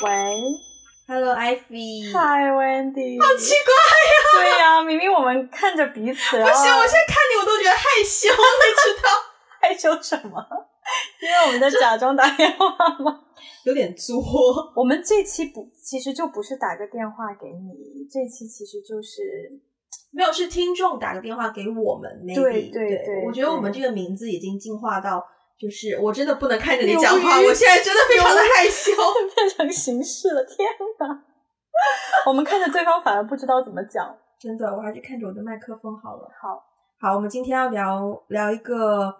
喂，Hello，Ivy。Hi，Wendy。好奇怪呀！对呀，明明我们看着彼此。不行，我现在看你我都觉得害羞，你知道？害羞什么？因为我们在假装打电话吗？有点作。我们这期不，其实就不是打个电话给你，这期其实就是没有，是听众打个电话给我们。对对对，对，我觉得我们这个名字已经进化到。就是我真的不能看着你讲话，我现在真的非常的害羞，变成形式了。天哪！我们看着对方反而不知道怎么讲，真的，我还是看着我的麦克风好了。好，好，我们今天要聊聊一个，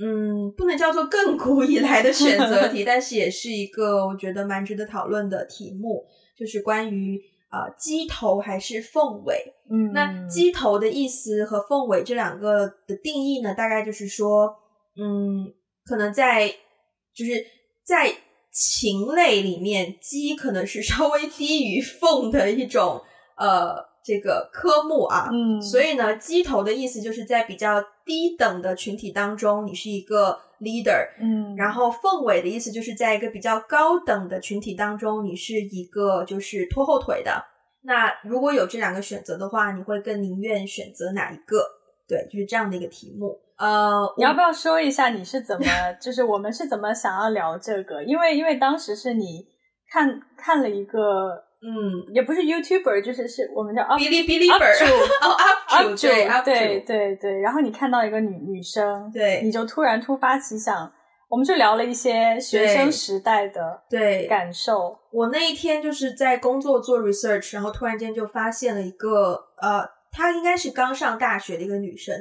嗯，不能叫做亘古以来的选择题，但是也是一个我觉得蛮值得讨论的题目，就是关于呃鸡头还是凤尾。嗯，那鸡头的意思和凤尾这两个的定义呢，大概就是说，嗯。可能在就是在禽类里面，鸡可能是稍微低于凤的一种呃这个科目啊，嗯，所以呢，鸡头的意思就是在比较低等的群体当中，你是一个 leader，嗯，然后凤尾的意思就是在一个比较高等的群体当中，你是一个就是拖后腿的。那如果有这两个选择的话，你会更宁愿选择哪一个？对，就是这样的一个题目。呃，你要不要说一下你是怎么，就是我们是怎么想要聊这个？因为因为当时是你看看了一个，嗯，也不是 YouTuber，就是是我们叫哔哩哔哩 up 主 哦 up 主对对对对，然后你看到一个女女生，对，你就突然突发奇想，我们就聊了一些学生时代的对感受。我那一天就是在工作做 research，然后突然间就发现了一个，呃，她应该是刚上大学的一个女生。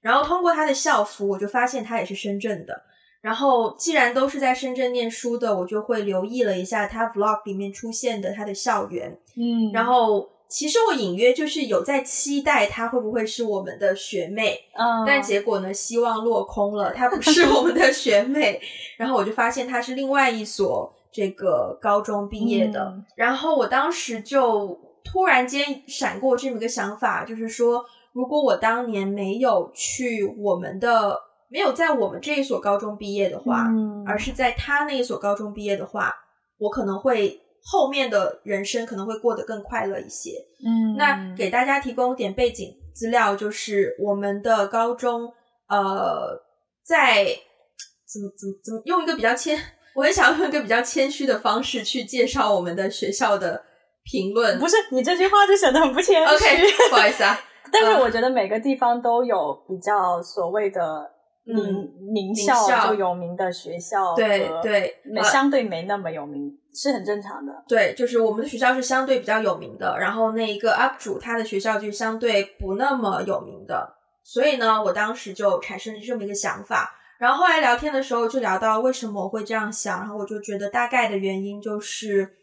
然后通过他的校服，我就发现他也是深圳的。然后既然都是在深圳念书的，我就会留意了一下他 vlog 里面出现的他的校园。嗯，然后其实我隐约就是有在期待他会不会是我们的学妹。嗯，但结果呢，希望落空了，他不是我们的学妹。然后我就发现他是另外一所这个高中毕业的。嗯，然后我当时就突然间闪过这么一个想法，就是说。如果我当年没有去我们的，没有在我们这一所高中毕业的话，嗯，而是在他那一所高中毕业的话，我可能会后面的人生可能会过得更快乐一些。嗯，那给大家提供点背景资料，就是我们的高中，呃，在怎么怎么怎么用一个比较谦，我很想用一个比较谦虚的方式去介绍我们的学校的评论。不是，你这句话就显得很不谦虚。OK，不好意思啊。但是我觉得每个地方都有比较所谓的名、嗯、名校，就有名的学校，对对，相对没那么有名、呃、是很正常的。对，就是我们的学校是相对比较有名的，然后那一个 UP 主他的学校就相对不那么有名的，所以呢，我当时就产生了这么一个想法。然后后来聊天的时候就聊到为什么我会这样想，然后我就觉得大概的原因就是。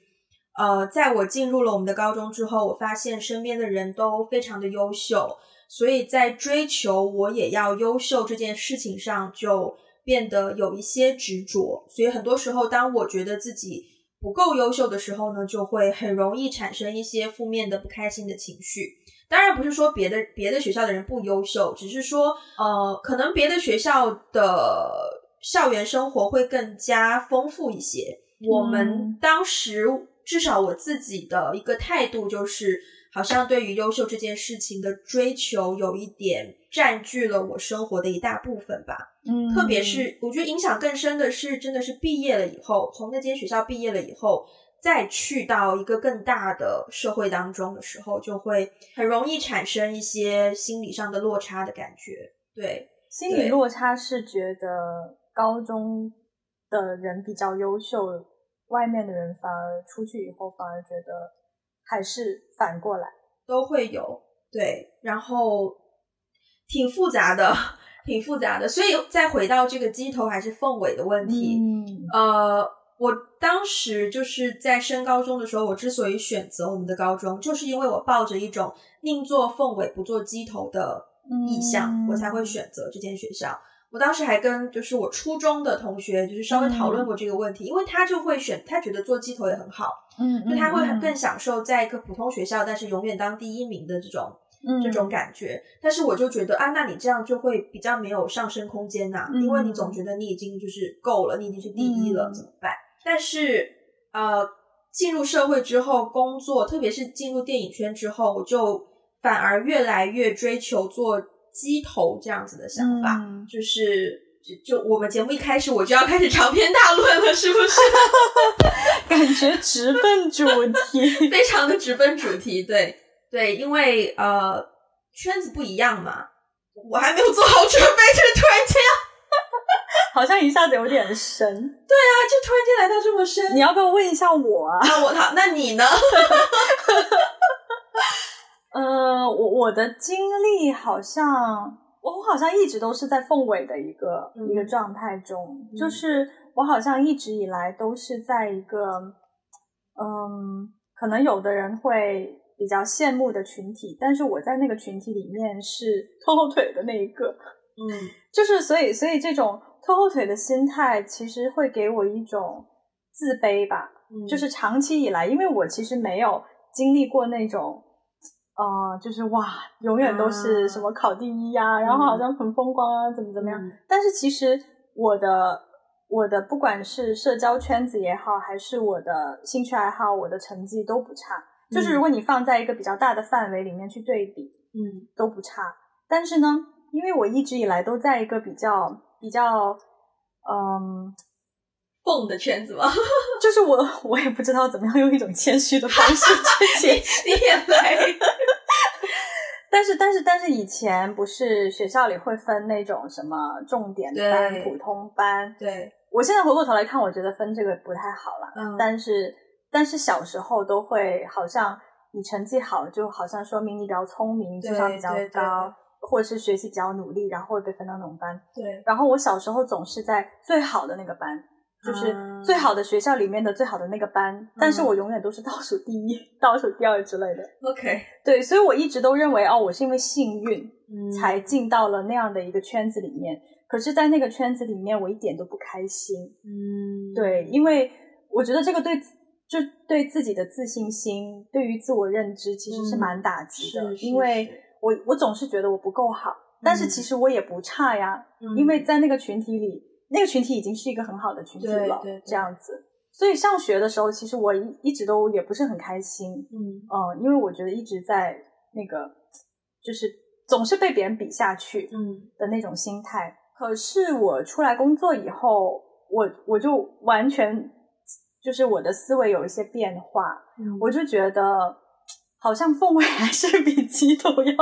呃，在我进入了我们的高中之后，我发现身边的人都非常的优秀，所以在追求我也要优秀这件事情上，就变得有一些执着。所以很多时候，当我觉得自己不够优秀的时候呢，就会很容易产生一些负面的、不开心的情绪。当然，不是说别的别的学校的人不优秀，只是说，呃，可能别的学校的校园生活会更加丰富一些。嗯。我们当时。至少我自己的一个态度就是，好像对于优秀这件事情的追求有一点占据了我生活的一大部分吧。嗯，特别是我觉得影响更深的是，真的是毕业了以后，从那间学校毕业了以后，再去到一个更大的社会当中的时候，就会很容易产生一些心理上的落差的感觉。对，心理落差是觉得高中的人比较优秀。外面的人反而出去以后，反而觉得还是反过来都会有对，然后挺复杂的，挺复杂的。所以再回到这个鸡头还是凤尾的问题，嗯，呃，我当时就是在升高中的时候，我之所以选择我们的高中，就是因为我抱着一种宁做凤尾不做鸡头的意向，嗯，我才会选择这间学校。我当时还跟就是我初中的同学，就是稍微讨论过这个问题，嗯、因为他就会选，他觉得做鸡头也很好，嗯，就他会更享受在一个普通学校，但是永远当第一名的这种、嗯、这种感觉。但是我就觉得啊，那你这样就会比较没有上升空间呐、啊嗯，因为你总觉得你已经就是够了，你已经是第一了，嗯、怎么办？但是呃，进入社会之后工作，特别是进入电影圈之后，我就反而越来越追求做鸡头这样子的想法，嗯、就是就，就我们节目一开始我就要开始长篇大论了，是不是？感觉直奔主题，非常的直奔主题，对对，因为呃圈子不一样嘛，我还没有做好准备，就突然间。好像一下子有点深，对啊，就突然间来到这么深。你要不要问一下我啊？那我好，那你呢？呃，我我的经历好像，我好像一直都是在凤尾的一个、嗯、一个状态中，就是我好像一直以来都是在一个，嗯，可能有的人会比较羡慕的群体，但是我在那个群体里面是拖后腿的那一个，嗯，就是所以所以这种。拖后腿的心态其实会给我一种自卑吧，嗯、就是长期以来，因为我其实没有经历过那种，呃，就是哇，永远都是什么考第一呀、啊，嗯、然后好像很风光啊，怎么怎么样。嗯、但是其实我的我的不管是社交圈子也好，还是我的兴趣爱好，我的成绩都不差。嗯、就是如果你放在一个比较大的范围里面去对比，嗯，都不差。但是呢，因为我一直以来都在一个比较。比较嗯，凤的圈子吗？就是我，我也不知道怎么样用一种谦虚的方式去 解释。你也来，但是，但是，但是，以前不是学校里会分那种什么重点班、普通班？对，我现在回过头来看，我觉得分这个不太好了。嗯，但是，但是小时候都会好像你成绩好，就好像说明你比较聪明，智商比较高。或者是学习比较努力，然后会被分到那种班。对。然后我小时候总是在最好的那个班，就是最好的学校里面的最好的那个班，嗯、但是我永远都是倒数第一、倒数第二之类的。OK。对，所以我一直都认为哦，我是因为幸运才进到了那样的一个圈子里面。嗯、可是，在那个圈子里面，我一点都不开心。嗯。对，因为我觉得这个对就对自己的自信心、对于自我认知其实是蛮打击的，嗯、因为。我我总是觉得我不够好，但是其实我也不差呀，嗯、因为在那个群体里，那个群体已经是一个很好的群体了，对对对，这样子。所以上学的时候，其实我一一直都也不是很开心，嗯嗯，因为我觉得一直在那个就是总是被别人比下去，嗯的那种心态。嗯、可是我出来工作以后，我我就完全就是我的思维有一些变化，嗯、我就觉得。好像氛围还是比 鸡头要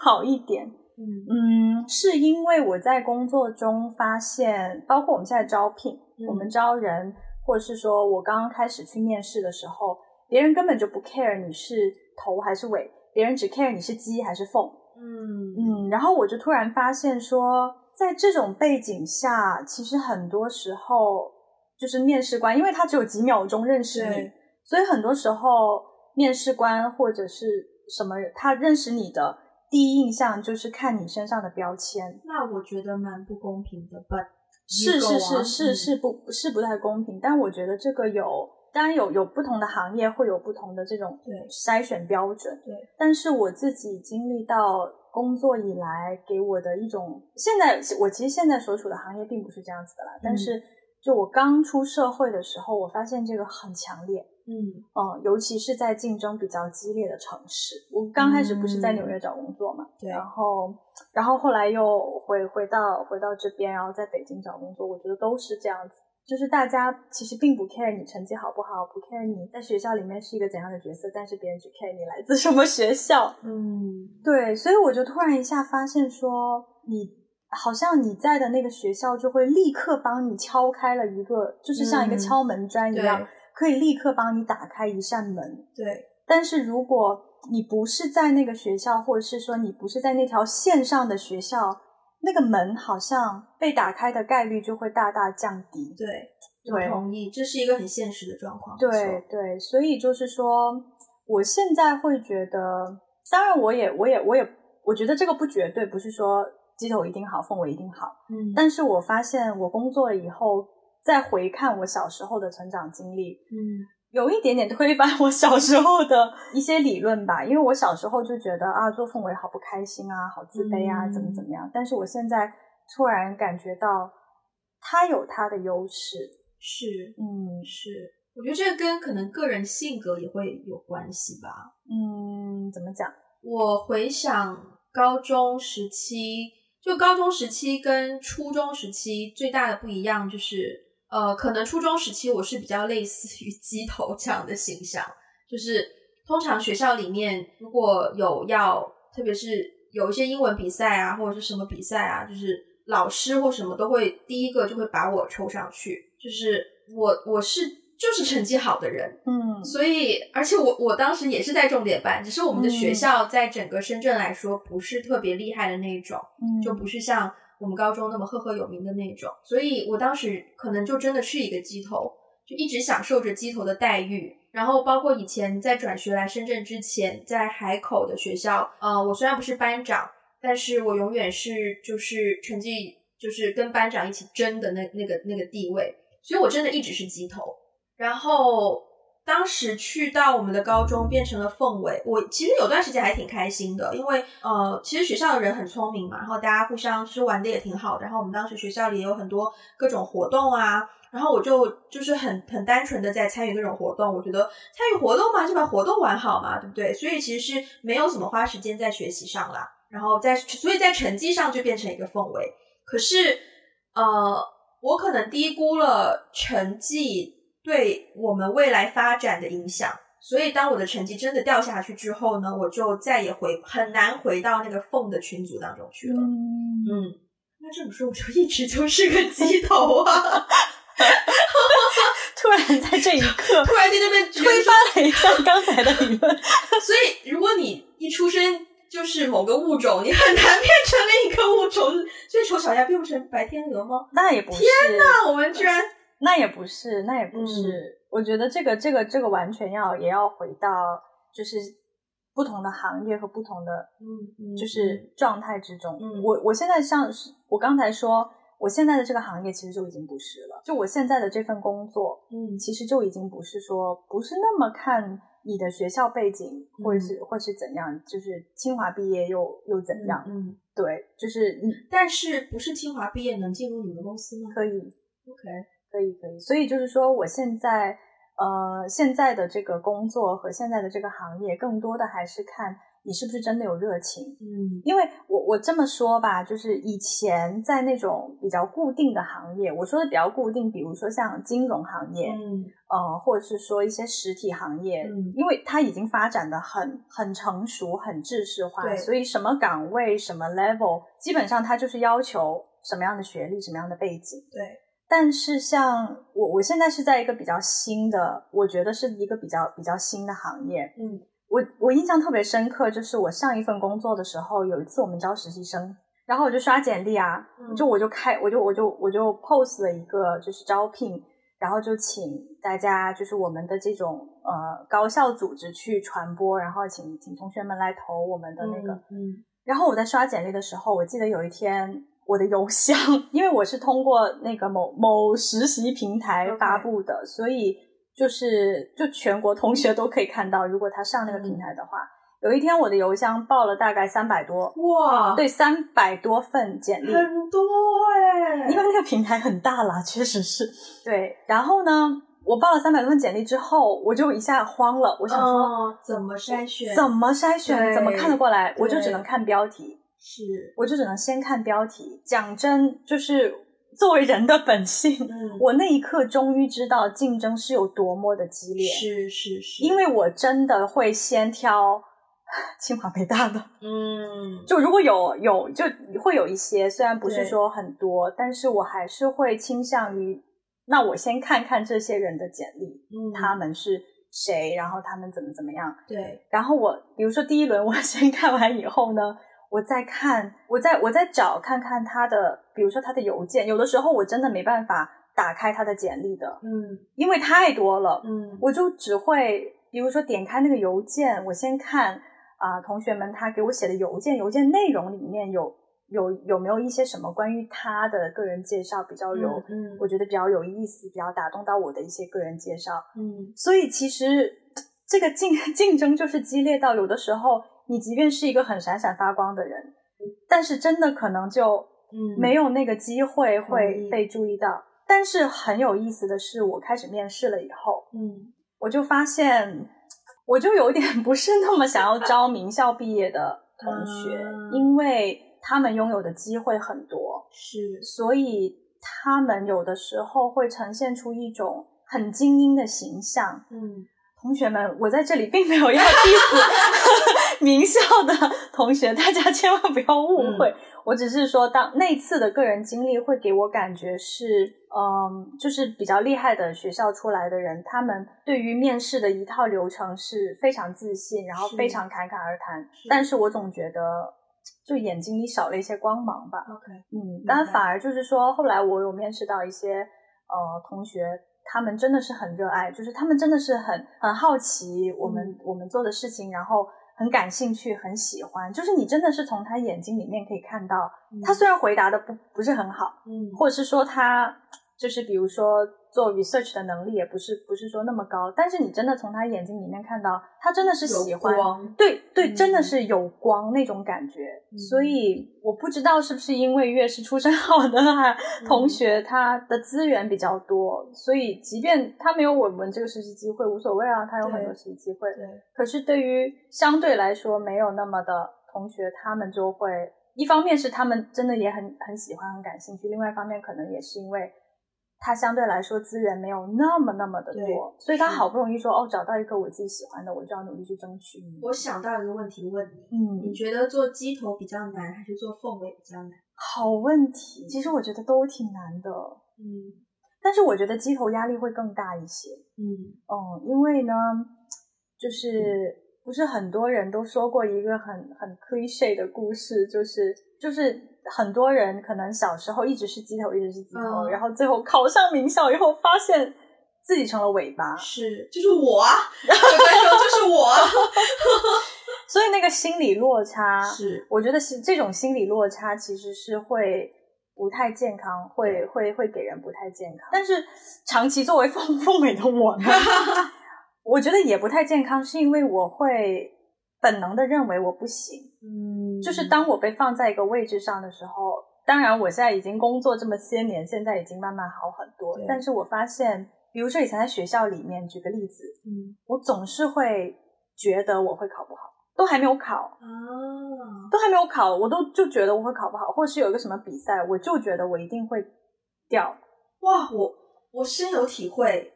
好一点，嗯。嗯，是因为我在工作中发现，包括我们现在招聘，嗯、我们招人，或者是说我刚刚开始去面试的时候，别人根本就不 care 你是头还是尾，别人只 care 你是鸡还是凤，嗯。嗯，然后我就突然发现说，在这种背景下，其实很多时候就是面试官，因为他只有几秒钟认识你，所以很多时候。面试官或者是什么人，他认识你的第一印象就是看你身上的标签。那我觉得蛮不公平的吧？是是是是是不是不太公平？但我觉得这个有，当然有有不同的行业会有不同的这种筛选标准。对，但是我自己经历到工作以来给我的一种，现在我其实现在所处的行业并不是这样子的啦。嗯、但是就我刚出社会的时候，我发现这个很强烈。嗯。嗯，尤其是在竞争比较激烈的城市，我刚开始不是在纽约找工作嘛，对、嗯，然后，然后后来又回回到回到这边，然后在北京找工作，我觉得都是这样子，就是大家其实并不 care 你成绩好不好，不 care 你在学校里面是一个怎样的角色，但是别人只 care 你来自什么学校，嗯，对，所以我就突然一下发现说，你好像你在的那个学校就会立刻帮你敲开了一个，就是像一个敲门砖一样。嗯可以立刻帮你打开一扇门，对。但是如果你不是在那个学校，或者是说你不是在那条线上的学校，那个门好像被打开的概率就会大大降低。对，对，我同意，这是一个很现实的状况。对对，所以就是说，我现在会觉得，当然，我也，我也，我也，我觉得这个不绝对，不是说鸡头一定好，凤尾一定好。嗯，但是我发现我工作了以后。再回看我小时候的成长经历，嗯，有一点点推翻我小时候的一些理论吧。因为我小时候就觉得啊，做凤尾好不开心啊，好自卑啊，嗯、怎么怎么样。但是我现在突然感觉到，他有他的优势，是，嗯，是。我觉得这个跟可能个人性格也会有关系吧。嗯，怎么讲？我回想高中时期，就高中时期跟初中时期最大的不一样就是，呃，可能初中时期我是比较类似于鸡头这样的形象，就是通常学校里面如果有要，特别是有一些英文比赛啊，或者是什么比赛啊，就是老师或什么都会第一个就会把我抽上去，就是我我是。就是成绩好的人，嗯，所以而且我我当时也是在重点班，只是我们的学校在整个深圳来说不是特别厉害的那一种，嗯，就不是像我们高中那么赫赫有名的那种，所以我当时可能就真的是一个鸡头，就一直享受着鸡头的待遇。然后包括以前在转学来深圳之前，在海口的学校，呃，我虽然不是班长，但是我永远是就是成绩就是跟班长一起争的那那个那个地位，所以我真的一直是鸡头。然后当时去到我们的高中变成了凤尾，我其实有段时间还挺开心的，因为呃，其实学校的人很聪明嘛，然后大家互相就是玩的也挺好。然后我们当时学校里也有很多各种活动啊，然后我就就是很很单纯的在参与各种活动。我觉得参与活动嘛，就把活动玩好嘛，对不对？所以其实是没有怎么花时间在学习上啦。然后在所以在成绩上就变成一个凤尾。可是呃，我可能低估了成绩。对我们未来发展的影响，所以当我的成绩真的掉下去之后呢，我就再也回很难回到那个凤的群组当中去了。嗯，嗯，那这么说，我就一直就是个鸡头啊！突然在这一刻，突然在那边推翻了一下刚才的理论。所以，如果你一出生就是某个物种，你很难变成另一个物种。所以，丑小鸭变不成白天鹅吗？那也不是。天哪，我们居然。那也不是，那也不是。嗯、我觉得这个、这个、这个完全要也要回到就是不同的行业和不同的嗯，就是状态之中。嗯，我我现在像是我刚才说，我现在的这个行业其实就已经不是了。就我现在的这份工作，嗯，其实就已经不是说不是那么看你的学校背景，或者是、嗯、或是怎样，就是清华毕业又又怎样？嗯，对，就是嗯，但是不是清华毕业能进入你们公司吗？可以，OK。可以可以，所以就是说，我现在呃现在的这个工作和现在的这个行业，更多的还是看你是不是真的有热情。嗯，因为我我这么说吧，就是以前在那种比较固定的行业，我说的比较固定，比如说像金融行业，嗯，呃，或者是说一些实体行业，嗯，因为它已经发展的很很成熟、很制式化，对，所以什么岗位、什么 level，基本上它就是要求什么样的学历、什么样的背景，对。但是像我，我现在是在一个比较新的，我觉得是一个比较比较新的行业。嗯，我我印象特别深刻，就是我上一份工作的时候，有一次我们招实习生，然后我就刷简历啊，嗯、就我就开，我就我就我就 post 了一个就是招聘，然后就请大家就是我们的这种呃高校组织去传播，然后请请同学们来投我们的那个。嗯，嗯然后我在刷简历的时候，我记得有一天。我的邮箱，因为我是通过那个某某实习平台发布的.所以就是就全国同学都可以看到。如果他上那个平台的话，嗯、有一天我的邮箱报了大概三百多，哇，对，三百多份简历，很多哎，因为那个平台很大啦，确实是。对，然后呢，我报了三百多份简历之后，我就一下慌了，我想说、哦、怎么筛选？怎么筛选？怎么看得过来？我就只能看标题。是，我就只能先看标题。讲真，就是作为人的本性，嗯，我那一刻终于知道竞争是有多么的激烈。是是是，因为我真的会先挑 清华北大的，嗯，就如果有有就会有一些，虽然不是说很多，但是我还是会倾向于，那我先看看这些人的简历，嗯，他们是谁，然后他们怎么怎么样，对，然后我比如说第一轮我先看完以后呢。我在看，我在我在找看看他的，比如说他的邮件，有的时候我真的没办法打开他的简历的，嗯，因为太多了，嗯，我就只会，比如说点开那个邮件，我先看啊、呃，同学们他给我写的邮件，邮件内容里面有有有没有一些什么关于他的个人介绍比较有，嗯，嗯我觉得比较有意思，比较打动到我的一些个人介绍，嗯，所以其实 这个竞 竞争就是激烈到有的时候。你即便是一个很闪闪发光的人，但是真的可能就没有那个机会会被注意到。但是很有意思的是，我开始面试了以后，嗯，我就发现，我就有点不是那么想要招名校毕业的同学，嗯、因为他们拥有的机会很多，是，所以他们有的时候会呈现出一种很精英的形象。嗯，同学们，我在这里并没有要 diss 名校的同学，大家千万不要误会。嗯我只是说，当那次的个人经历会给我感觉是，嗯，就是比较厉害的学校出来的人，他们对于面试的一套流程是非常自信，然后非常侃侃而谈。是但是我总觉得，就眼睛里少了一些光芒吧。OK，嗯，但反而就是说，后来我有面试到一些呃同学，他们真的是很热爱，就是他们真的是很很好奇我们、嗯、我们做的事情，然后。很感兴趣，很喜欢，就是你真的是从他眼睛里面可以看到，嗯、他虽然回答的不不是很好，嗯，或者是说他就是比如说做 research 的能力也不是不是说那么高，但是你真的从他眼睛里面看到，他真的是喜欢，对对，真的是有光那种感觉，嗯、所以我不知道是不是因为越是出身好的 同学，他的资源比较多，所以即便他没有我们这个实习机会无所谓啊，他有很多实习机会，对，可是对于相对来说没有那么的同学，他们就会一方面是他们真的也很很喜欢很感兴趣，另外一方面可能也是因为。他相对来说资源没有那么那么的多，所以他好不容易说哦，找到一个我自己喜欢的，我就要努力去争取。我想到一个问题问你，嗯，你觉得做鸡头比较难，还是做凤尾比较难？好问题，其实我觉得都挺难的，嗯，但是我觉得鸡头压力会更大一些，嗯嗯，因为呢，就是不是很多人都说过一个很很 cliche 的故事，就是就是。很多人可能小时候一直是鸡头，一直是鸡头，嗯、然后最后考上名校以后，发现自己成了尾巴。是，就是我啊，这个就是我。所以那个心理落差，是，我觉得是这种心理落差其实是会不太健康，会会会给人不太健康。但是长期作为凤凤尾的我呢，我觉得也不太健康，是因为我会本能的认为我不行。嗯，就是当我被放在一个位置上的时候，当然我现在已经工作这么些年，现在已经慢慢好很多。但是我发现，比如说以前在学校里面，举个例子，嗯，我总是会觉得我会考不好，都还没有考啊，都还没有考，我都就觉得我会考不好，或是有一个什么比赛，我就觉得我一定会掉。哇，我我深有体会，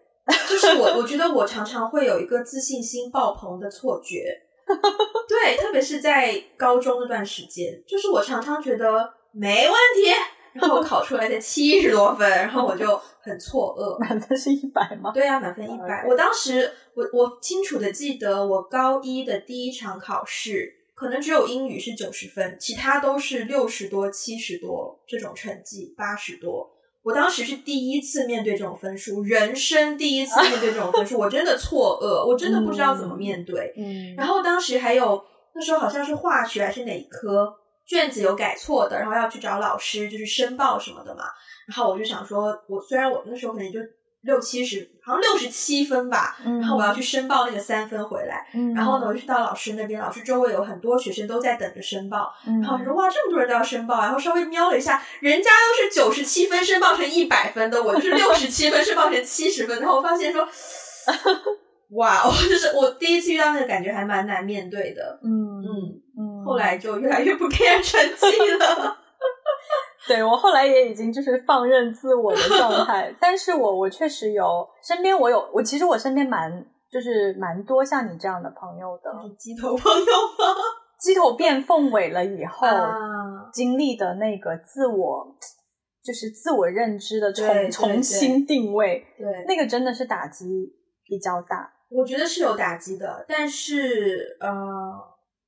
就是我我觉得我常常会有一个自信心爆棚的错觉。对，特别是在高中那段时间，就是我常常觉得没问题，然后我考出来才七十多分，然后我就很错愕。满分是一百吗？对啊，满分一百。我当时，我我清楚的记得，我高一的第一场考试，可能只有英语是九十分，其他都是六十多、七十多这种成绩，八十多。我当时是第一次面对这种分数，人生第一次面对这种分数，我真的错愕，我真的不知道怎么面对。嗯，然后当时还有那时候好像是化学还是哪一科卷子有改错的，然后要去找老师就是申报什么的嘛。然后我就想说，我虽然我那时候可能就。六七十，好像六十七分吧。嗯、然后我要去申报那个三分回来。嗯、然后呢，我就去到老师那边，老师周围有很多学生都在等着申报。嗯、然后我说哇，这么多人都要申报。然后稍微瞄了一下，人家都是九十七分申报成一百分的，我就是六十七分申报成七十分。然后我发现说，哇，我就是我第一次遇到那个感觉，还蛮难面对的。嗯嗯嗯。后来就越来越不 care 成绩了。对，我后来也已经就是放任自我的状态，但是我我确实有身边我有我其实我身边蛮就是蛮多像你这样的朋友的，鸡头朋友吗？鸡头变凤尾了以后，啊、经历的那个自我就是自我认知的重重新定位，对，那个真的是打击比较大，我觉得是有打击的，但是呃，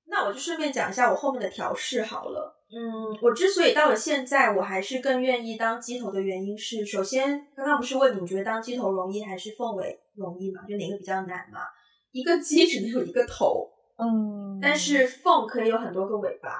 那我就顺便讲一下我后面的调试好了。嗯，我之所以到了现在，我还是更愿意当鸡头的原因是，首先刚刚不是问你，你觉得当鸡头容易还是凤尾容易嘛？就哪个比较难嘛？一个鸡只能有一个头，嗯，但是凤可以有很多个尾巴。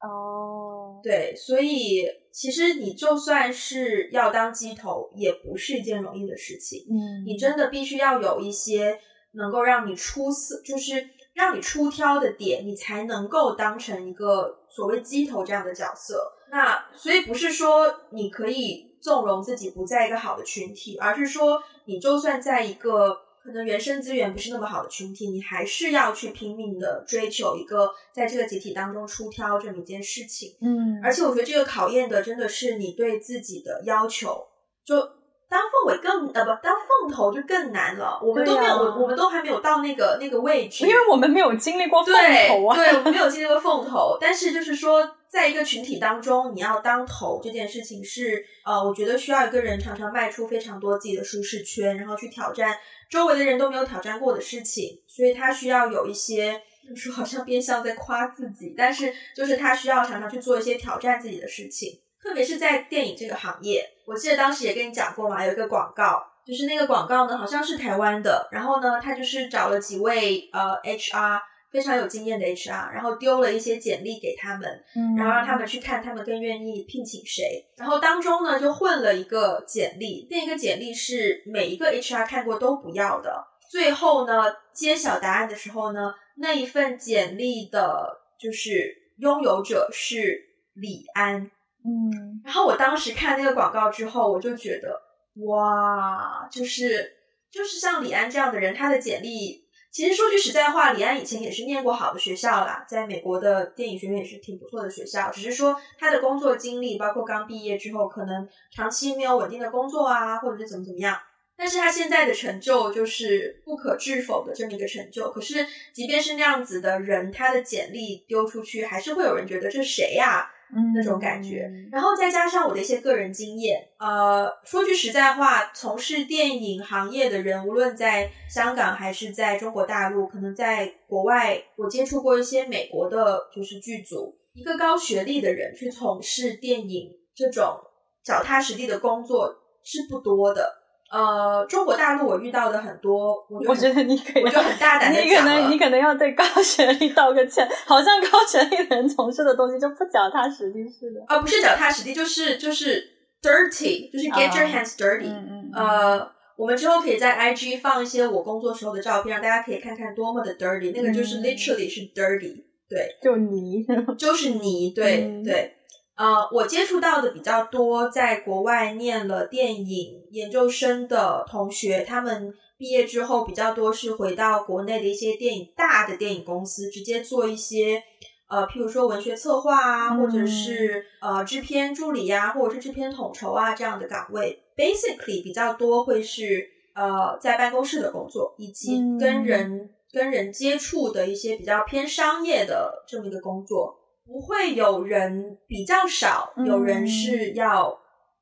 哦，对，所以其实你就算是要当鸡头，也不是一件容易的事情。嗯，你真的必须要有一些能够让你出色，就是让你出挑的点，你才能够当成一个。所谓鸡头这样的角色，那所以不是说你可以纵容自己不在一个好的群体，而是说你就算在一个可能原生资源不是那么好的群体，你还是要去拼命的追求一个在这个集体当中出挑这么一件事情。嗯，而且我觉得这个考验的真的是你对自己的要求，就。当凤尾更呃不，当凤头就更难了。我们都没有，啊、我我们都还没有到那个那个位置，因为我们没有经历过凤头啊。对，对，我们没有经历过凤头。但是就是说，在一个群体当中，你要当头这件事情是呃，我觉得需要一个人常常迈出非常多自己的舒适圈，然后去挑战周围的人都没有挑战过的事情。所以他需要有一些，说好像变相在夸自己，但是就是他需要常常去做一些挑战自己的事情。特别是在电影这个行业，我记得当时也跟你讲过嘛，有一个广告，就是那个广告呢，好像是台湾的，然后呢，他就是找了几位呃 HR 非常有经验的 HR，然后丢了一些简历给他们，嗯，然后让他们去看他们更愿意聘请谁，然后当中呢就混了一个简历，那个简历是每一个 HR 看过都不要的，最后呢揭晓答案的时候呢，那一份简历的就是拥有者是李安。嗯，然后我当时看那个广告之后，我就觉得哇，就是就是像李安这样的人，他的简历其实说句实在话，李安以前也是念过好的学校啦，在美国的电影学院也是挺不错的学校，只是说他的工作经历，包括刚毕业之后可能长期没有稳定的工作啊，或者是怎么怎么样，但是他现在的成就就是不可置否的这么一个成就。可是即便是那样子的人，他的简历丢出去，还是会有人觉得这谁呀？嗯，那种感觉，然后再加上我的一些个人经验，呃，说句实在话，从事电影行业的人，无论在香港还是在中国大陆，可能在国外，我接触过一些美国的，就是剧组，一个高学历的人去从事电影这种脚踏实地的工作是不多的。呃，中国大陆我遇到的很多，我，我觉得你可以，我就很大胆你可能你可能要对高学历道个歉，好像高学历的人从事的东西就不脚踏实地似的。啊、呃，不是脚踏实地，就是就是 dirty，就是 get your hands dirty。嗯嗯。呃，我们之后可以在 IG 放一些我工作时候的照片，让大家可以看看多么的 dirty。那个就是 literally 是 dirty，对，就泥，就是泥，对、嗯、对。呃，我接触到的比较多，在国外念了电影研究生的同学，他们毕业之后比较多是回到国内的一些电影大的电影公司，直接做一些呃，譬如说文学策划啊，或者是呃制片助理呀、啊，或者是制片统筹啊这样的岗位。Basically，比较多会是呃在办公室的工作，以及跟人、嗯、跟人接触的一些比较偏商业的这么一个工作。不会有人比较少，有人是要、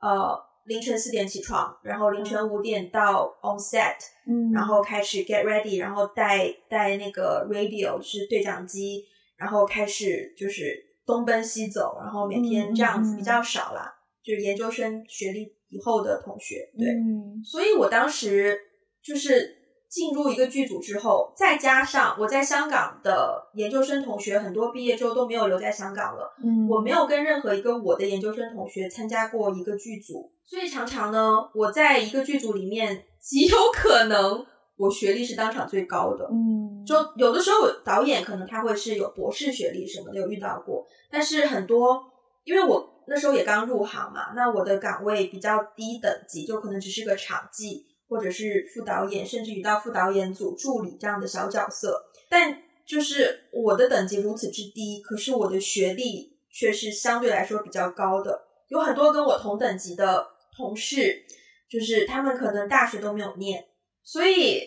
嗯、呃凌晨四点起床，然后凌晨五点到 on set，嗯，然后开始 get ready，然后带带那个 radio 是对讲机，然后开始就是东奔西走，然后每天这样子比较少啦，嗯、就是研究生学历以后的同学，对，嗯、所以我当时就是。进入一个剧组之后，再加上我在香港的研究生同学很多毕业之后都没有留在香港了，嗯，我没有跟任何一个我的研究生同学参加过一个剧组，所以常常呢，我在一个剧组里面极有可能我学历是当场最高的，嗯，就有的时候导演可能他会是有博士学历什么的有遇到过，但是很多因为我那时候也刚入行嘛，那我的岗位比较低等级，就可能只是个场记。或者是副导演，甚至于到副导演组助理这样的小角色，但就是我的等级如此之低，可是我的学历却是相对来说比较高的。有很多跟我同等级的同事，就是他们可能大学都没有念，所以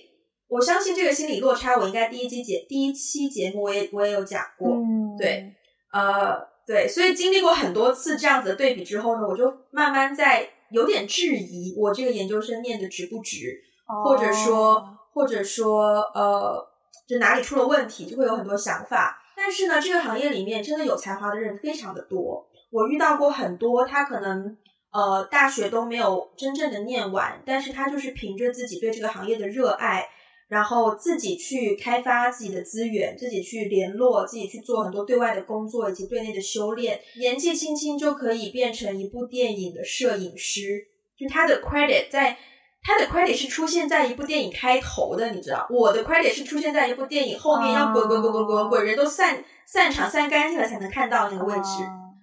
我相信这个心理落差，我应该第一期节第一期节目我也我也有讲过，嗯，对，呃，对，所以经历过很多次这样子的对比之后呢，我就慢慢在。有点质疑我这个研究生念的值不值，或者说，或者说，呃，就哪里出了问题，就会有很多想法。但是呢，这个行业里面真的有才华的人非常的多，我遇到过很多，他可能呃大学都没有真正的念完，但是他就是凭着自己对这个行业的热爱。然后自己去开发自己的资源，自己去联络，自己去做很多对外的工作以及对内的修炼。年纪轻轻就可以变成一部电影的摄影师，就他的 credit 在他的 credit 是出现在一部电影开头的，你知道？我的 credit 是出现在一部电影后面，要滚滚滚滚滚滚，人都散散场散干净了才能看到那个位置。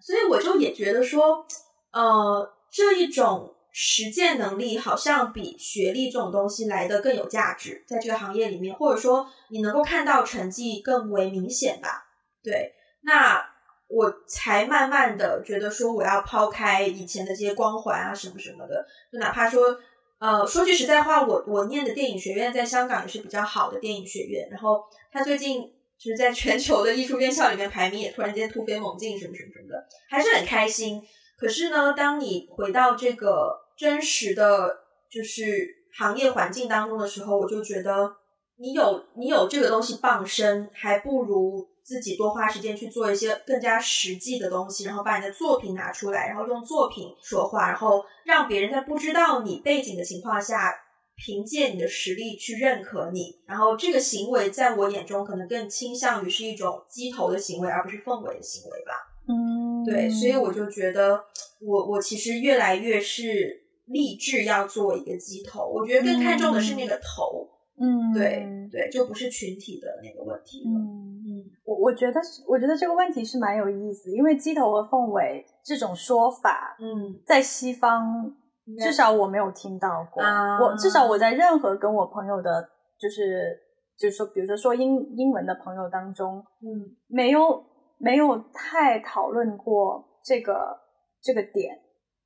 所以我就也觉得说，呃，这一种实践能力好像比学历这种东西来的更有价值，在这个行业里面，或者说你能够看到成绩更为明显吧？对，那我才慢慢的觉得说，我要抛开以前的这些光环啊什么什么的，就哪怕说，呃，说句实在话，我我念的电影学院在香港也是比较好的电影学院，然后他最近就是在全球的艺术院校里面排名也突然间突飞猛进，什么什么什么的，还是很开心。可是呢，当你回到这个真实的就是行业环境当中的时候，我就觉得你有你有这个东西傍身，还不如自己多花时间去做一些更加实际的东西，然后把你的作品拿出来，然后用作品说话，然后让别人在不知道你背景的情况下，凭借你的实力去认可你。然后这个行为在我眼中可能更倾向于是一种鸡头的行为，而不是凤尾的行为吧。嗯，对，所以我就觉得我我其实越来越是立志要做一个鸡头，我觉得更看重的是那个头，嗯，对对，就不是群体的那个问题了。嗯嗯，我我觉得我觉得这个问题是蛮有意思，因为鸡头和凤尾这种说法，嗯，在西方至少我没有听到过，啊，我至少我在任何跟我朋友的，就是就是说，比如说说英英文的朋友当中，嗯，没有。没有太讨论过这个这个点，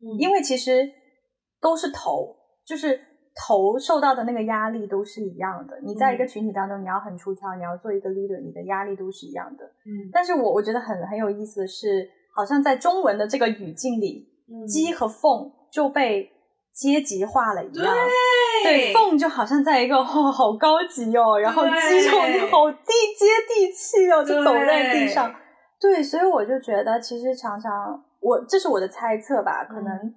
嗯，因为其实都是头，就是头受到的那个压力都是一样的。你在一个群体当中，你要很出挑，你要做一个 leader，你的压力都是一样的。嗯，但是我我觉得很很有意思的是，好像在中文的这个语境里，嗯，鸡和凤就被阶级化了一样。对，对，凤就好像在一个哦，好高级哦，然后鸡就好地接地气哦，就走在地上。对，所以我就觉得，其实常常我这是我的猜测吧，可能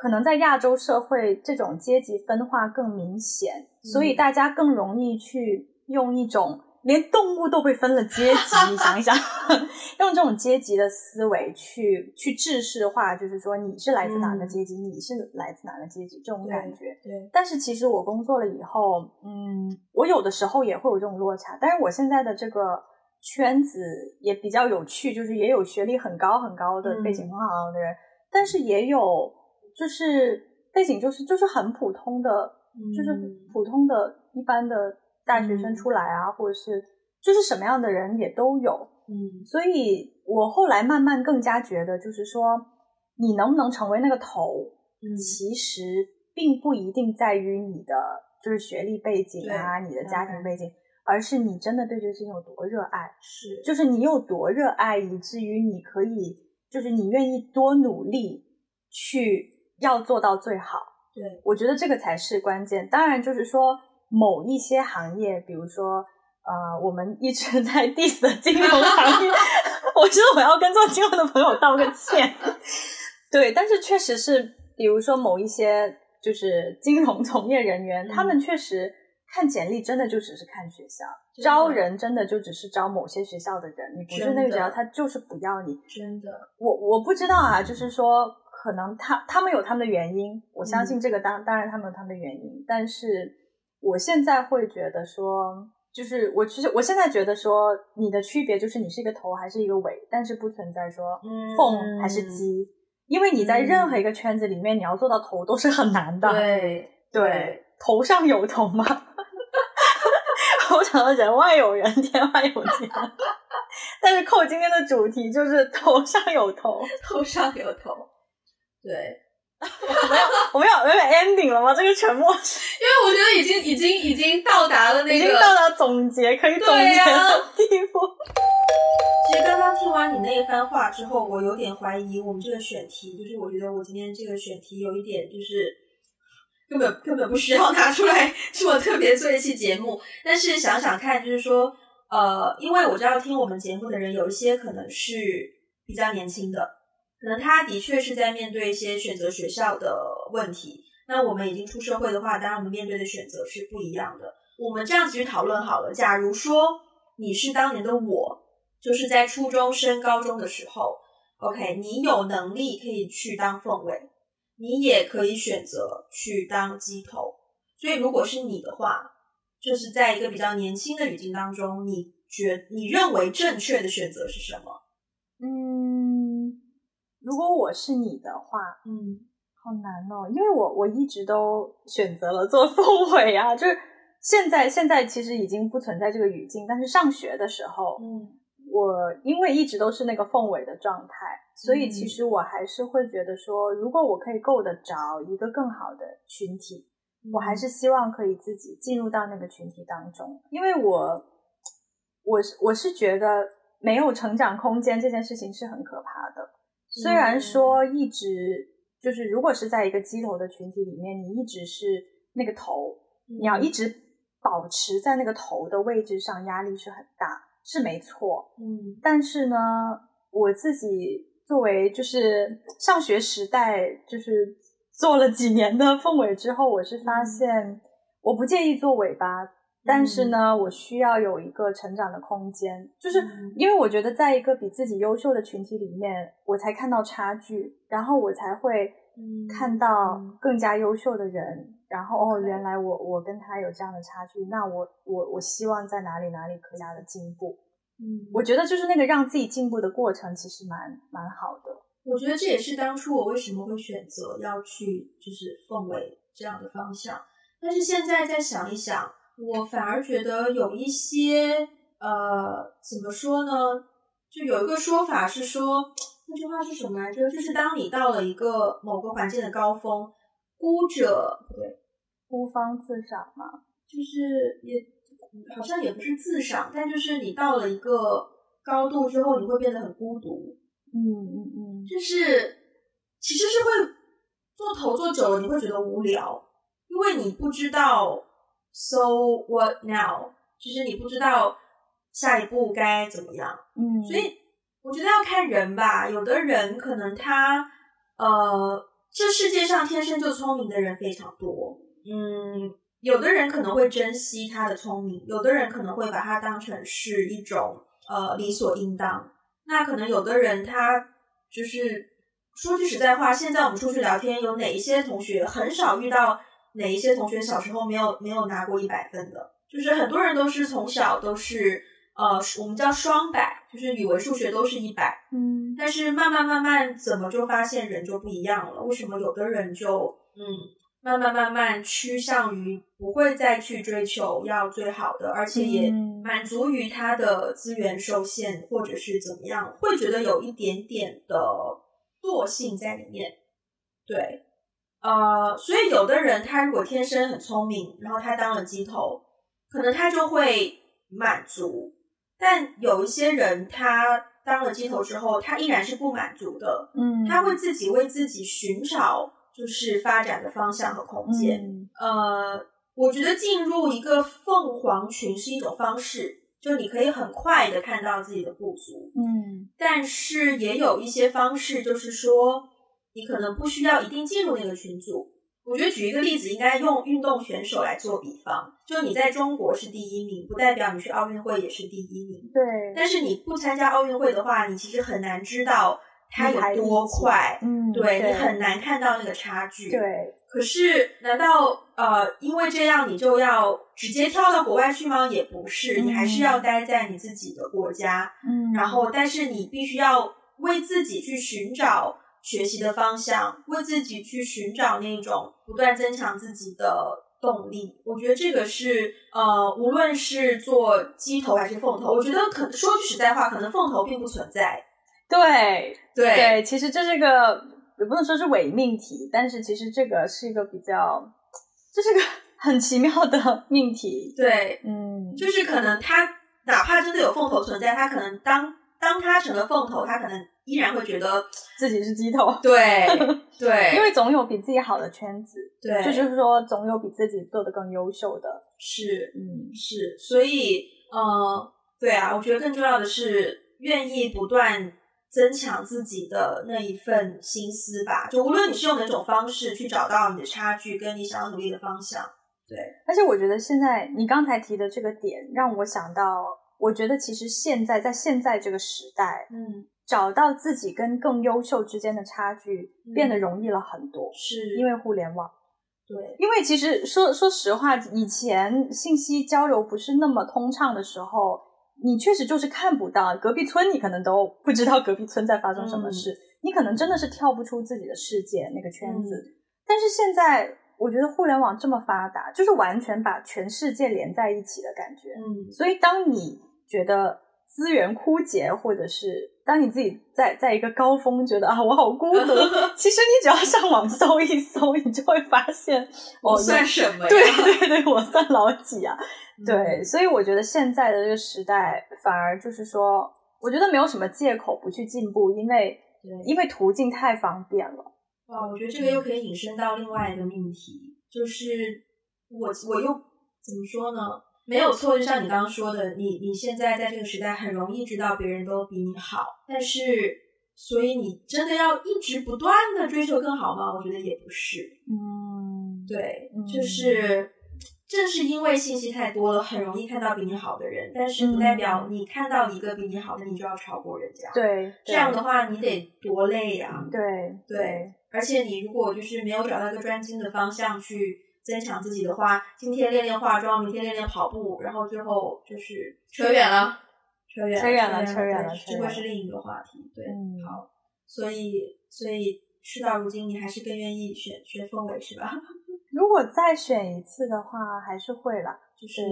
可可能在亚洲社会，这种阶级分化更明显，嗯，所以大家更容易去用一种连动物都被分了阶级，你想一想，用这种阶级的思维去去制式化，就是说你是来自哪个阶级，嗯，你是来自哪个阶级这种感觉。对。对。但是其实我工作了以后，嗯，我有的时候也会有这种落差，但是我现在的这个。圈子也比较有趣，就是也有学历很高很高的背景很好的人，嗯、但是也有就是背景就是就是很普通的，嗯、就是普通的一般的大学生出来啊，嗯、或者是就是什么样的人也都有。嗯，所以我后来慢慢更加觉得，就是说你能不能成为那个头，嗯、其实并不一定在于你的就是学历背景啊，你的家庭背景。而是你真的对这个事情有多热爱，是，就是你有多热爱，以至于你可以，就是你愿意多努力去要做到最好。对，我觉得这个才是关键。当然，就是说某一些行业，比如说呃，我们一直在 diss 的金融行业，我觉得我要跟做金融的朋友道个歉。对，但是确实是，比如说某一些就是金融从业人员，嗯、他们确实。看简历真的就只是看学校，招人真的就只是招某些学校的人，你不是那个学校，他就是不要你。真的，我我不知道啊，就是说可能他他们有他们的原因，我相信这个当、嗯、当然他们有他们的原因，但是我现在会觉得说，就是我其实我现在觉得说，你的区别就是你是一个头还是一个尾，但是不存在说凤还是鸡，嗯、因为你在任何一个圈子里面，嗯、你要做到头都是很难的。对对，对头上有头吗？我想到人外有人，天外有天。但是扣今天的主题就是头上有头，头上有头。对，我们要我们要我们要 ending 了吗？这个沉默，因为我觉得已经已经已经到达了那个，已经到达总结可以总结的地步。其实刚刚听完你那一番话之后，我有点怀疑我们这个选题，就是我觉得我今天这个选题有一点就是。根本根本不需要拿出来这么特别做一期节目，但是想想看，就是说，呃，因为我知道听我们节目的人有一些可能是比较年轻的，可能他的确是在面对一些选择学校的问题。那我们已经出社会的话，当然我们面对的选择是不一样的。我们这样子去讨论好了，假如说你是当年的我，就是在初中升高中的时候，OK，你有能力可以去当凤尾。你也可以选择去当鸡头，所以如果是你的话，就是在一个比较年轻的语境当中，你觉你认为正确的选择是什么？嗯，如果我是你的话，嗯，好难哦，因为我我一直都选择了做凤尾啊，就是现在现在其实已经不存在这个语境，但是上学的时候，嗯，我因为一直都是那个凤尾的状态，所以其实我还是会觉得说，如果我可以够得着一个更好的群体，嗯，我还是希望可以自己进入到那个群体当中，因为我我是我是觉得没有成长空间这件事情是很可怕的，虽然说一直。就是，如果是在一个鸡头的群体里面，你一直是那个头，你要一直保持在那个头的位置上，压力是很大，是没错。嗯，但是呢，我自己作为就是上学时代就是做了几年的凤尾之后，我是发现我不介意做尾巴。但是呢，我需要有一个成长的空间，就是因为我觉得在一个比自己优秀的群体里面，我才看到差距，然后我才会看到更加优秀的人，然后哦，原来我我跟他有这样的差距，那我我我希望在哪里哪里更加的进步。嗯，我觉得就是那个让自己进步的过程，其实蛮蛮好的。我觉得这也是当初我为什么会选择要去就是凤尾这样的方向，但是现在再想一想。我反而觉得有一些，呃，怎么说呢？就有一个说法是说，那句话是什么来着？就是当你到了一个某个环境的高峰，孤者不对，孤芳自赏嘛，就是也好像也不是自赏，但就是你到了一个高度之后，你会变得很孤独。嗯嗯嗯，就是其实是会做头做久了，你会觉得无聊，因为你不知道。So what now？就是你不知道下一步该怎么样，嗯，所以我觉得要看人吧。有的人可能他，呃，这世界上天生就聪明的人非常多，嗯，有的人可能会珍惜他的聪明，有的人可能会把它当成是一种呃理所应当。那可能有的人他就是说句实在话，现在我们出去聊天，有哪一些同学很少遇到？哪一些同学小时候没有没有拿过一百分的？就是很多人都是从小都是呃，我们叫双百，就是语文、数学都是一百。嗯，但是慢慢慢慢，怎么就发现人就不一样了？为什么有的人就嗯，慢慢慢慢趋向于不会再去追求要最好的，而且也满足于他的资源受限，或者是怎么样，会觉得有一点点的惰性在里面。对。呃，所以有的人他如果天生很聪明，然后他当了鸡头，可能他就会满足；但有一些人他当了鸡头之后，他依然是不满足的。嗯，他会自己为自己寻找就是发展的方向和空间。嗯、呃，我觉得进入一个凤凰群是一种方式，就你可以很快的看到自己的不足。嗯，但是也有一些方式，就是说。你可能不需要一定进入那个群组。我觉得举一个例子，应该用运动选手来做比方。就你在中国是第一名，不代表你去奥运会也是第一名。对。但是你不参加奥运会的话，你其实很难知道它有多快。嗯。对，你很难看到那个差距。对。可是，难道呃，因为这样你就要直接跳到国外去吗？也不是，你还是要待在你自己的国家。嗯。然后，但是你必须要为自己去寻找。学习的方向，为自己去寻找那种不断增强自己的动力。我觉得这个是呃，无论是做鸡头还是凤头，我觉得可说句实在话，可能凤头并不存在。对对对，其实这是个也不能说是伪命题，但是其实这个是一个比较，这是个很奇妙的命题。对，嗯，就是可能他哪怕真的有凤头存在，他可能当当他成了凤头，他可能。依然会觉得 自己是鸡头，对 对，因为总有比自己好的圈子，对，就是说总有比自己做的更优秀的，是，嗯，是，所以，呃，对啊，我觉得更重要的是愿意不断增强自己的那一份心思吧，就无论你是用哪种方式去找到你的差距跟你想要努力的方向，对，而且我觉得现在你刚才提的这个点让我想到，我觉得其实现在在现在这个时代，嗯。找到自己跟更优秀之间的差距变得容易了很多，是因为互联网。对，因为其实说说实话，以前信息交流不是那么通畅的时候，你确实就是看不到隔壁村，你可能都不知道隔壁村在发生什么事。嗯、你可能真的是跳不出自己的世界那个圈子。嗯、但是现在，我觉得互联网这么发达，就是完全把全世界连在一起的感觉。嗯，所以当你觉得资源枯竭，或者是当你自己在在一个高峰，觉得啊我好孤独，其实你只要上网搜一搜，你就会发现，我算什么呀？对对对，我算老几啊？嗯、对，所以我觉得现在的这个时代，反而就是说，我觉得没有什么借口不去进步，因为因为途径太方便了。哇，我觉得这个又可以引申到另外一个命题，就是我我又怎么说呢？没有错，就像你刚刚说的，你你现在在这个时代很容易知道别人都比你好，但是所以你真的要一直不断的追求更好吗？我觉得也不是。嗯，对，就是。正是因为信息太多了，很容易看到比你好的人，但是不代表你看到一个比你好的，你就要超过人家。对，这样的话你得多累呀、对，对，而且你如果就是没有找到一个专精的方向去增强自己的话，今天练练化妆，明天练练跑步，然后最后就是扯远了，扯远了，扯远了，扯远了，这会是另一个话题。对，嗯、好，所以所以事到如今，你还是更愿意选学氛围是吧？如果再选一次的话，还是会啦，就是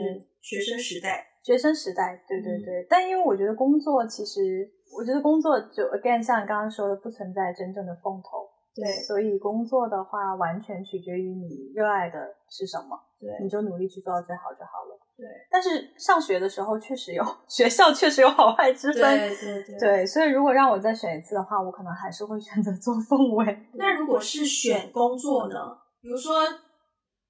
学生时代，学生时代，对对对。嗯、但因为我觉得工作，其实我觉得工作就 again 像你刚刚说的，不存在真正的风头，对。所以工作的话，完全取决于你热爱的是什么，对，你就努力去做到最好就好了。对。但是上学的时候，确实有学校确实有好坏之分，对对对。对，所以如果让我再选一次的话，我可能还是会选择做凤尾。那如果是选工作呢？比如说。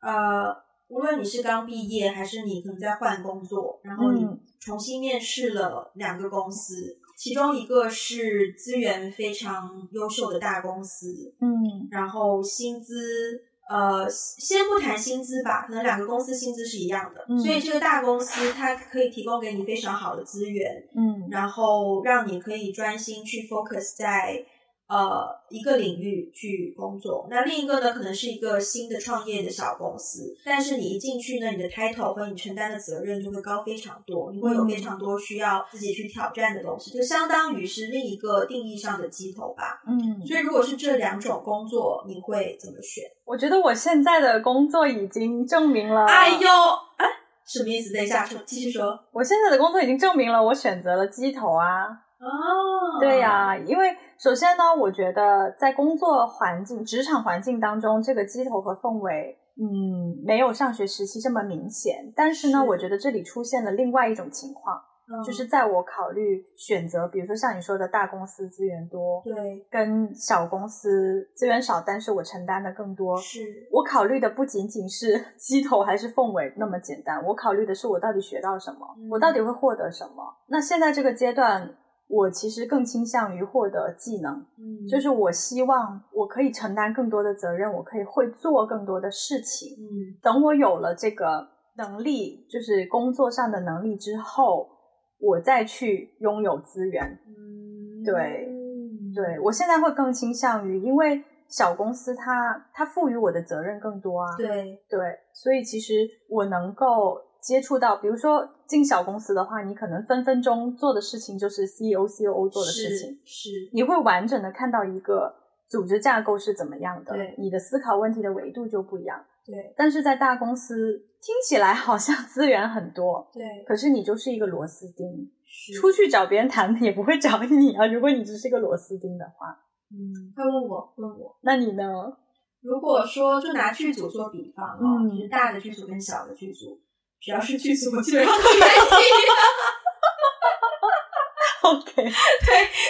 呃，无论你是刚毕业，还是你可能在换工作，然后你重新面试了两个公司，嗯、其中一个是资源非常优秀的大公司，嗯，然后薪资，呃，先不谈薪资吧，可能两个公司薪资是一样的，嗯、所以这个大公司它可以提供给你非常好的资源，嗯，然后让你可以专心去 focus 在。呃，一个领域去工作，那另一个呢，可能是一个新的创业的小公司，但是你一进去呢，你的 title 和你承担的责任就会高非常多，你会有非常多需要自己去挑战的东西，就相当于是另一个定义上的鸡头吧。嗯，所以如果是这两种工作，你会怎么选？我觉得我现在的工作已经证明了。哎呦，哎，什么意思？等一下，说，继续说。我现在的工作已经证明了我选择了鸡头啊。哦，对呀，因为首先呢，我觉得在工作环境、职场环境当中，这个鸡头和凤尾，嗯，没有上学时期这么明显。但是呢，是我觉得这里出现了另外一种情况，嗯、就是在我考虑选择，比如说像你说的大公司资源多，对，跟小公司资源少，但是我承担的更多。是我考虑的不仅仅是鸡头还是凤尾那么简单，我考虑的是我到底学到什么，嗯、我到底会获得什么。那现在这个阶段。我其实更倾向于获得技能，嗯，就是我希望我可以承担更多的责任，我可以会做更多的事情，嗯，等我有了这个能力，就是工作上的能力之后，我再去拥有资源，嗯，对，对，我现在会更倾向于，因为小公司它它赋予我的责任更多啊，对。对，所以其实我能够。接触到，比如说进小公司的话，你可能分分钟做的事情就是 CEO、COO 做的事情，是，是你会完整的看到一个组织架构是怎么样的，对，你的思考问题的维度就不一样，对。但是在大公司听起来好像资源很多，对，可是你就是一个螺丝钉，是出去找别人谈也不会找你啊。如果你只是一个螺丝钉的话，嗯，他问我，问我，那你呢？如果说就拿剧组做比方啊，嗯，就是大的剧组跟小的剧组。只要是剧组，我基本上都愿意。OK，对，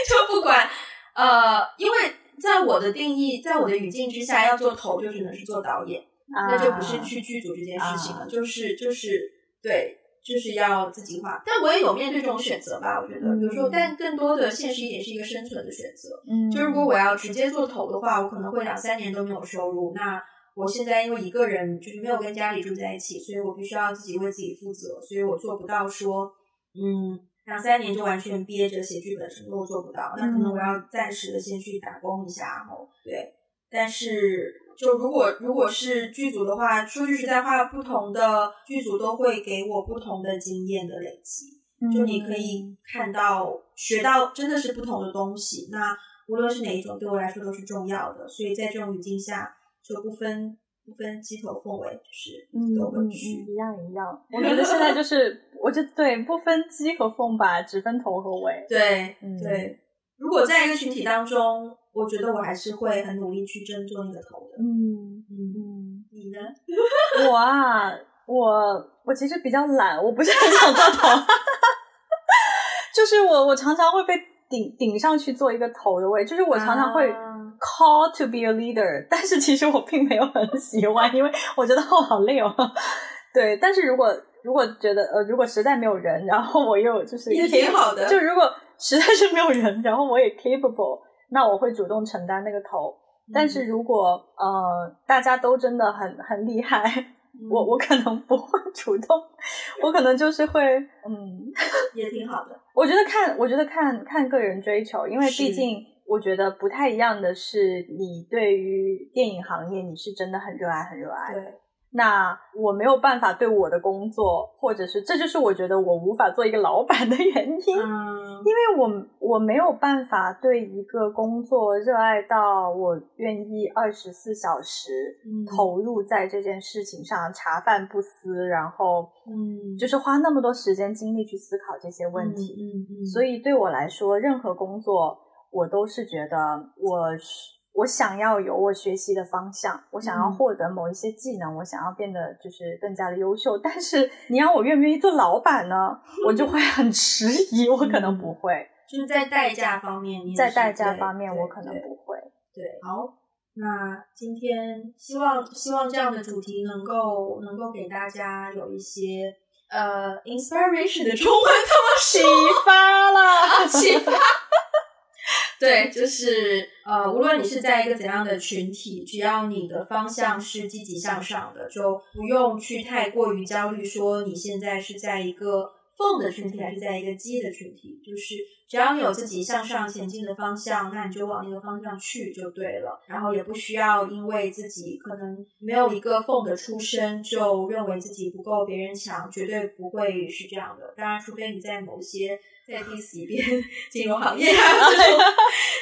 就不管呃，因为在我的定义，在我的语境之下，要做头就只能是做导演，啊、那就不是去剧组这件事情了，啊、就是就是对，就是要自己画。但我也有面对这种选择吧，我觉得，比如说，但更多的现实一点是一个生存的选择。嗯，就如果我要直接做头的话，我可能会两三年都没有收入。那我现在因为一个人就是没有跟家里住在一起，所以我必须要自己为自己负责，所以我做不到说，嗯，两三年就完全憋着写剧本，什么都做不到。那可能我要暂时的先去打工一下，然后对。但是就如果如果是剧组的话，说句实在话，不同的剧组都会给我不同的经验的累积，就你可以看到学到真的是不同的东西。那。无论是哪一种，对我来说都是重要的。所以在这种语境下，就不分不分鸡头凤尾，就是都会去、嗯嗯、一样一样。我觉得现在就是，我就对不分鸡和凤吧，只分头和尾。对、嗯、对，如果在一个群体当中，我觉得我还是会很努力去争做那个头的。嗯嗯嗯，你呢？我啊，我我其实比较懒，我不是很想做头。就是我，我常常会被顶顶上去做一个头的位，就是我常常会 call to be a leader，但是其实我并没有很喜欢，因为我觉得我好累哦。对，但是如果如果觉得呃，如果实在没有人，然后我又就是也挺好的，就如果实在是没有人，然后我也 capable，那我会主动承担那个头。但是如果呃大家都真的很很厉害。我我可能不会主动，我可能就是会，嗯，也挺好的。我觉得看，我觉得看看个人追求，因为毕竟我觉得不太一样的是，你对于电影行业你是真的很热爱，很热爱。对。那我没有办法对我的工作，或者是这就是我觉得我无法做一个老板的原因，嗯，因为我我没有办法对一个工作热爱到我愿意二十四小时投入在这件事情上，茶饭不思，然后嗯，就是花那么多时间精力去思考这些问题，嗯嗯，嗯，所以对我来说，任何工作我都是觉得我。我想要有我学习的方向，我想要获得某一些技能，嗯、我想要变得就是更加的优秀。但是你让我愿不愿意做老板呢？我就会很迟疑，我可能不会。就是在代价方面，你在代价方面，我可能不会。对，好，那今天希望希望这样的主题能够能够给大家有一些呃 inspiration 的中文怎么启发了？启发。对，就是呃，无论你是在一个怎样的群体，只要你的方向是积极向上的，就不用去太过于焦虑，说你现在是在一个凤的群体还是在一个鸡的群体。就是只要你有自己向上前进的方向，那你就往那个方向去就对了。然后也不需要因为自己可能没有一个凤的出身，就认为自己不够别人强，绝对不会是这样的。当然，除非你在某些。再第十遍 金融行业啊，这种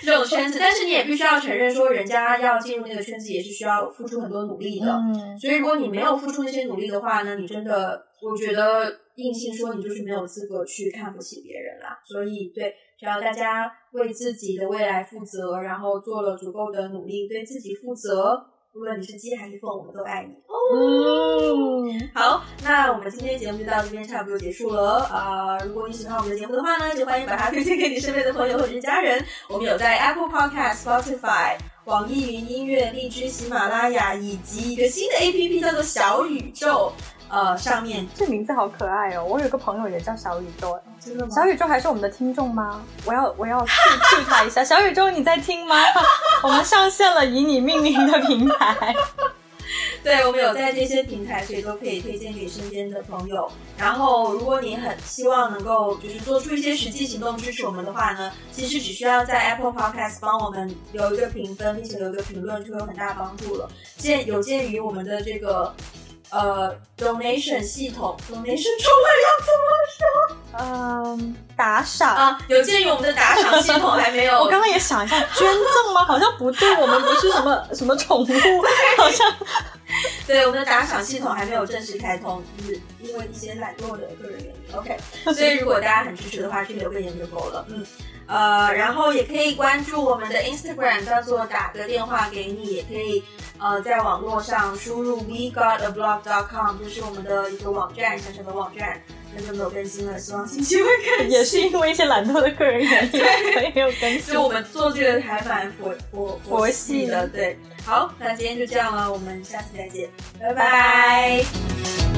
这种圈子，但是你也必须要承认，说人家要进入那个圈子也是需要付出很多努力的。嗯，所以如果你没有付出那些努力的话呢，你真的，我觉得硬性说你就是没有资格去看不起别人啦。所以对，只要大家为自己的未来负责，然后做了足够的努力，对自己负责。无论你是鸡还是凤，我们都爱你。哦，好，那我们今天节目就到这边差不多结束了。啊、呃，如果你喜欢我们的节目的话呢，就欢迎把它推荐给你身边的朋友或者是家人。我们有在 Apple Podcast、Spotify、网易云音乐、荔枝、喜马拉雅以及一个新的 APP 叫做小宇宙。呃，上面这名字好可爱哦！我有个朋友也叫小宇宙，真的吗？小宇宙还是我们的听众吗？我要我要 Q 他一下，小宇宙你在听吗？我们上线了以你命名的平台，对，我们有在这些平台，所以都可以推荐给身边的朋友。然后，如果你很希望能够就是做出一些实际行动支持我们的话呢，其实只需要在 Apple Podcast 帮我们留一个评分，并且留一个评论，就会有很大帮助了。鉴有鉴于我们的这个。呃，donation 系统，donation 中文要怎么说？嗯，打赏啊，有鉴于我们的打赏系统还没有，我刚刚也想一下，捐赠吗？好像不对，我们不是什么 什么宠物，好像，对，我们的打赏系统还没有正式开通，就是因为一些懒惰的个人原因。OK，所以如果大家很支持的话，去留个言就够了。嗯，呃，然后也可以关注我们的 Instagram，叫做打个电话给你，也可以。呃，在网络上输入 we got a blog dot com，就是我们的一个网站，小小的网站，很久没有更新了，希望近期会更新。也是因为一些懒惰的个人原因，所以没有更新。就我们做这个还蛮佛佛佛系的，对。好，那今天就这样了，我们下次再见，拜拜。拜拜。